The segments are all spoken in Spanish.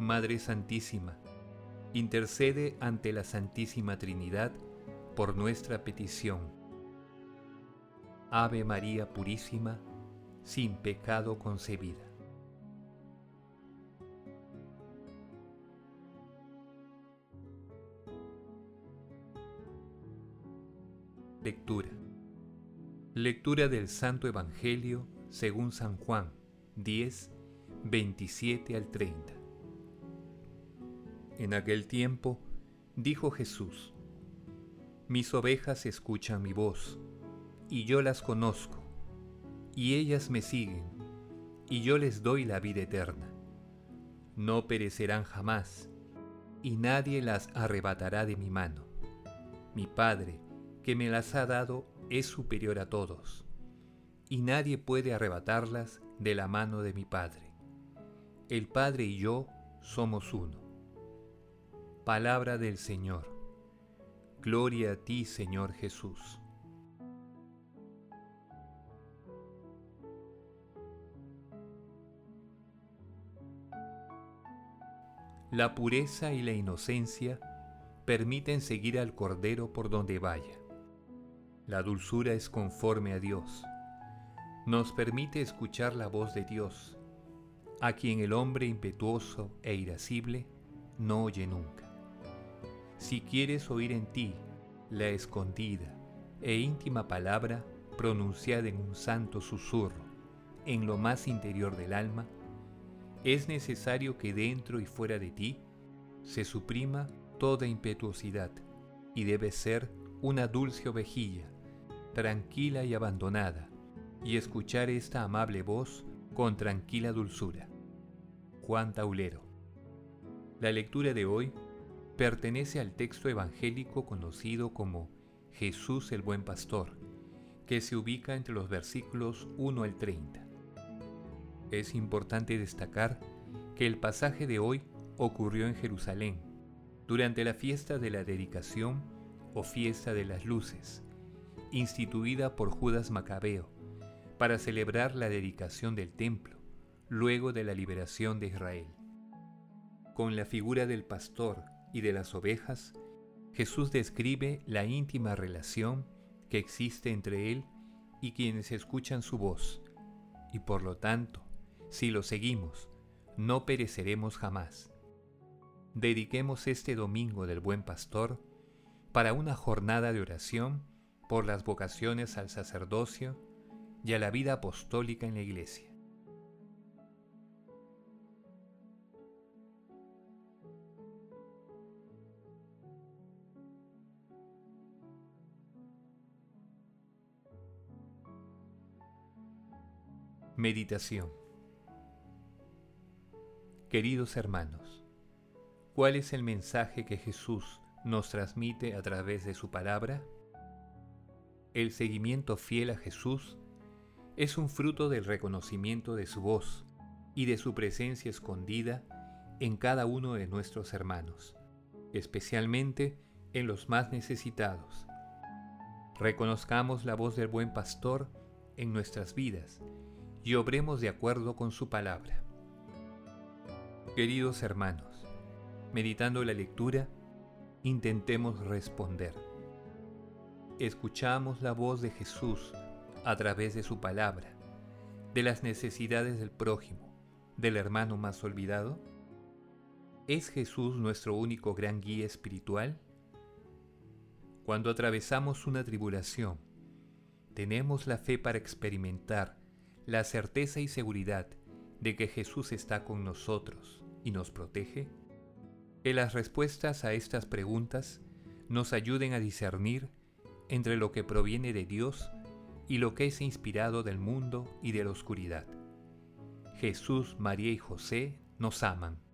Madre Santísima, intercede ante la Santísima Trinidad por nuestra petición. Ave María Purísima, sin pecado concebida. Lectura. Lectura del Santo Evangelio según San Juan 10, 27 al 30. En aquel tiempo dijo Jesús, Mis ovejas escuchan mi voz, y yo las conozco, y ellas me siguen, y yo les doy la vida eterna. No perecerán jamás, y nadie las arrebatará de mi mano. Mi Padre, que me las ha dado, es superior a todos, y nadie puede arrebatarlas de la mano de mi Padre. El Padre y yo somos uno. Palabra del Señor. Gloria a ti, Señor Jesús. La pureza y la inocencia permiten seguir al Cordero por donde vaya. La dulzura es conforme a Dios. Nos permite escuchar la voz de Dios, a quien el hombre impetuoso e irascible no oye nunca. Si quieres oír en ti la escondida e íntima palabra pronunciada en un santo susurro en lo más interior del alma, es necesario que dentro y fuera de ti se suprima toda impetuosidad y debe ser una dulce ovejilla, tranquila y abandonada, y escuchar esta amable voz con tranquila dulzura. Juan Taulero. La lectura de hoy pertenece al texto evangélico conocido como Jesús el Buen Pastor, que se ubica entre los versículos 1 al 30. Es importante destacar que el pasaje de hoy ocurrió en Jerusalén, durante la fiesta de la dedicación o fiesta de las luces, instituida por Judas Macabeo, para celebrar la dedicación del templo, luego de la liberación de Israel. Con la figura del pastor y de las ovejas, Jesús describe la íntima relación que existe entre Él y quienes escuchan su voz, y por lo tanto, si lo seguimos, no pereceremos jamás. Dediquemos este domingo del Buen Pastor para una jornada de oración por las vocaciones al sacerdocio y a la vida apostólica en la Iglesia. Meditación Queridos hermanos, ¿cuál es el mensaje que Jesús nos transmite a través de su palabra? El seguimiento fiel a Jesús es un fruto del reconocimiento de su voz y de su presencia escondida en cada uno de nuestros hermanos, especialmente en los más necesitados. Reconozcamos la voz del buen pastor en nuestras vidas y obremos de acuerdo con su palabra. Queridos hermanos, meditando la lectura, intentemos responder. Escuchamos la voz de Jesús a través de su palabra, de las necesidades del prójimo, del hermano más olvidado. ¿Es Jesús nuestro único gran guía espiritual? Cuando atravesamos una tribulación, tenemos la fe para experimentar la certeza y seguridad de que Jesús está con nosotros y nos protege? Que las respuestas a estas preguntas nos ayuden a discernir entre lo que proviene de Dios y lo que es inspirado del mundo y de la oscuridad. Jesús, María y José nos aman.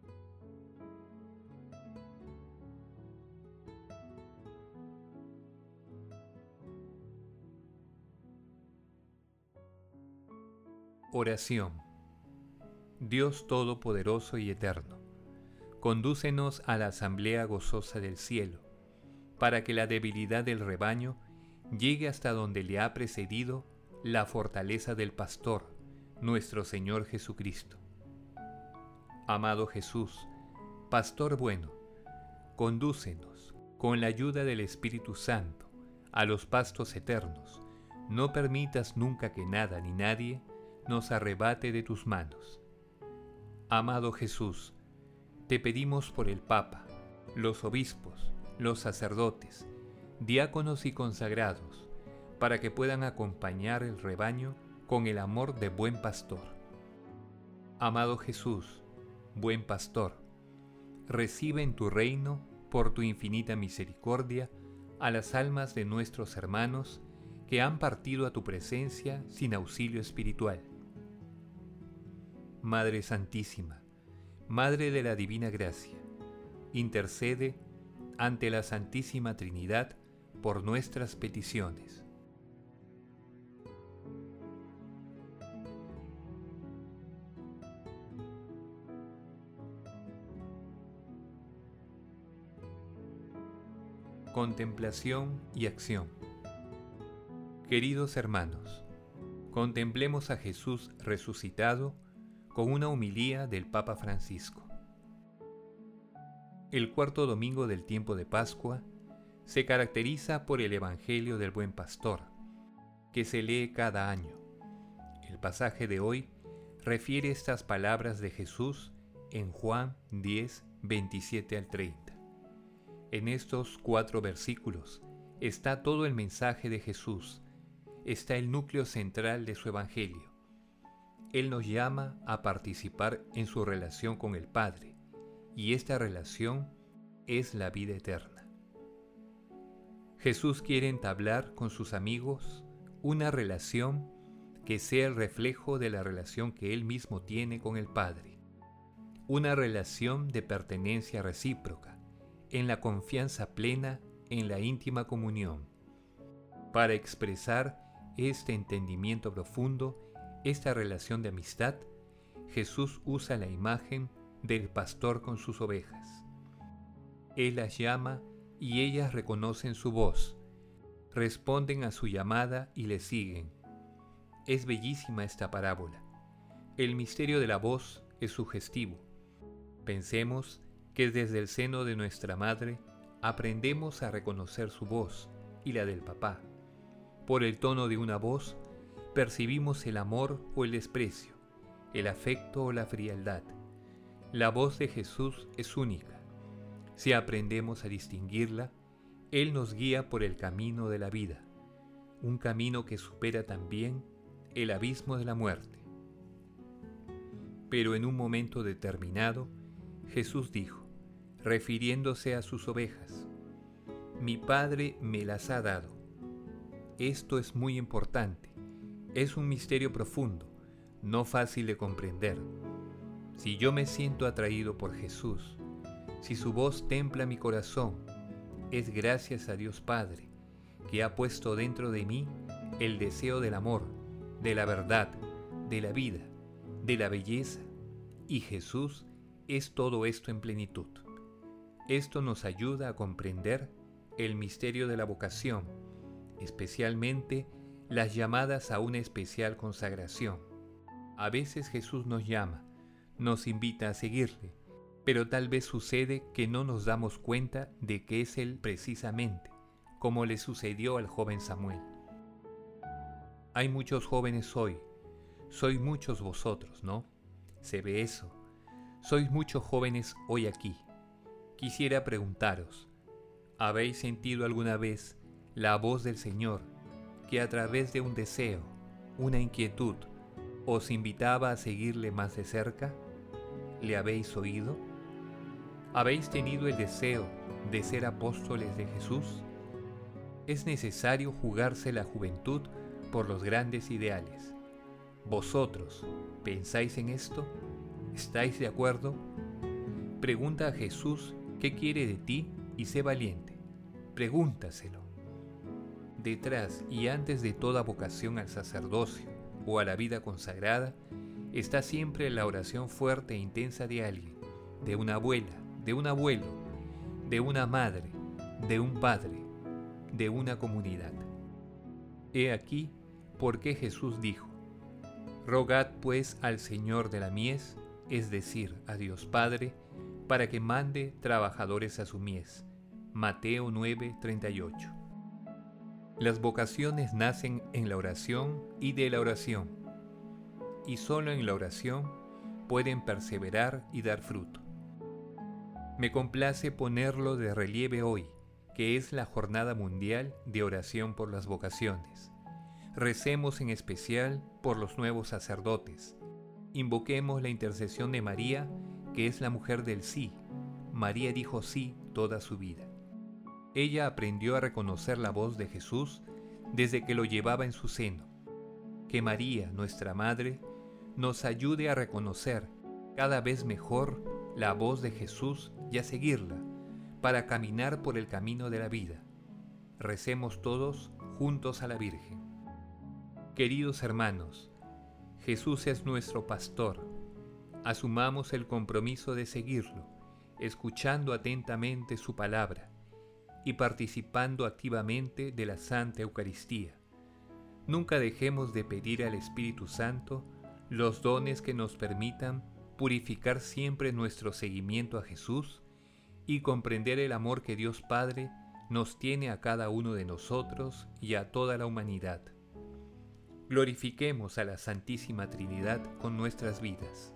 Oración. Dios Todopoderoso y Eterno, condúcenos a la asamblea gozosa del cielo, para que la debilidad del rebaño llegue hasta donde le ha precedido la fortaleza del pastor, nuestro Señor Jesucristo. Amado Jesús, Pastor bueno, condúcenos, con la ayuda del Espíritu Santo, a los pastos eternos. No permitas nunca que nada ni nadie nos arrebate de tus manos. Amado Jesús, te pedimos por el Papa, los obispos, los sacerdotes, diáconos y consagrados, para que puedan acompañar el rebaño con el amor de buen pastor. Amado Jesús, buen pastor, recibe en tu reino, por tu infinita misericordia, a las almas de nuestros hermanos que han partido a tu presencia sin auxilio espiritual Madre Santísima, Madre de la Divina Gracia, intercede ante la Santísima Trinidad por nuestras peticiones. Contemplación y acción Queridos hermanos, contemplemos a Jesús resucitado con una humilía del Papa Francisco. El cuarto domingo del tiempo de Pascua se caracteriza por el Evangelio del Buen Pastor, que se lee cada año. El pasaje de hoy refiere estas palabras de Jesús en Juan 10, 27 al 30. En estos cuatro versículos está todo el mensaje de Jesús, está el núcleo central de su Evangelio. Él nos llama a participar en su relación con el Padre, y esta relación es la vida eterna. Jesús quiere entablar con sus amigos una relación que sea el reflejo de la relación que Él mismo tiene con el Padre, una relación de pertenencia recíproca, en la confianza plena en la íntima comunión. Para expresar este entendimiento profundo esta relación de amistad, Jesús usa la imagen del pastor con sus ovejas. Él las llama y ellas reconocen su voz, responden a su llamada y le siguen. Es bellísima esta parábola. El misterio de la voz es sugestivo. Pensemos que desde el seno de nuestra madre aprendemos a reconocer su voz y la del papá. Por el tono de una voz percibimos el amor o el desprecio, el afecto o la frialdad. La voz de Jesús es única. Si aprendemos a distinguirla, Él nos guía por el camino de la vida, un camino que supera también el abismo de la muerte. Pero en un momento determinado, Jesús dijo, refiriéndose a sus ovejas, Mi Padre me las ha dado. Esto es muy importante es un misterio profundo, no fácil de comprender. Si yo me siento atraído por Jesús, si su voz templa mi corazón, es gracias a Dios Padre, que ha puesto dentro de mí el deseo del amor, de la verdad, de la vida, de la belleza, y Jesús es todo esto en plenitud. Esto nos ayuda a comprender el misterio de la vocación, especialmente las llamadas a una especial consagración. A veces Jesús nos llama, nos invita a seguirle, pero tal vez sucede que no nos damos cuenta de que es Él precisamente, como le sucedió al joven Samuel. Hay muchos jóvenes hoy, sois muchos vosotros, ¿no? Se ve eso. Sois muchos jóvenes hoy aquí. Quisiera preguntaros, ¿habéis sentido alguna vez la voz del Señor que a través de un deseo, una inquietud, os invitaba a seguirle más de cerca? ¿Le habéis oído? ¿Habéis tenido el deseo de ser apóstoles de Jesús? Es necesario jugarse la juventud por los grandes ideales. ¿Vosotros pensáis en esto? ¿Estáis de acuerdo? Pregunta a Jesús qué quiere de ti y sé valiente. Pregúntaselo detrás y antes de toda vocación al sacerdocio, o a la vida consagrada, está siempre la oración fuerte e intensa de alguien, de una abuela, de un abuelo, de una madre, de un padre, de una comunidad. He aquí por qué Jesús dijo, Rogad pues al Señor de la mies, es decir, a Dios Padre, para que mande trabajadores a su mies. Mateo 9:38 Las vocaciones nacen en la oración y de la oración, y solo en la oración pueden perseverar y dar fruto. Me complace ponerlo de relieve hoy, que es la Jornada Mundial de Oración por las Vocaciones. Recemos en especial por los nuevos sacerdotes. Invoquemos la intercesión de María, que es la mujer del sí. María dijo sí toda su vida. Ella aprendió a reconocer la voz de Jesús desde que lo llevaba en su seno. Que María, nuestra Madre, nos ayude a reconocer cada vez mejor la voz de Jesús y a seguirla para caminar por el camino de la vida. Recemos todos juntos a la Virgen. Queridos hermanos, Jesús es nuestro pastor. Asumamos el compromiso de seguirlo, escuchando atentamente su palabra y participando activamente de la Santa Eucaristía. Nunca dejemos de pedir al Espíritu Santo los dones que nos permitan purificar siempre nuestro seguimiento a Jesús y comprender el amor que Dios Padre nos tiene a cada uno de nosotros y a toda la humanidad. Glorifiquemos a la Santísima Trinidad con nuestras vidas.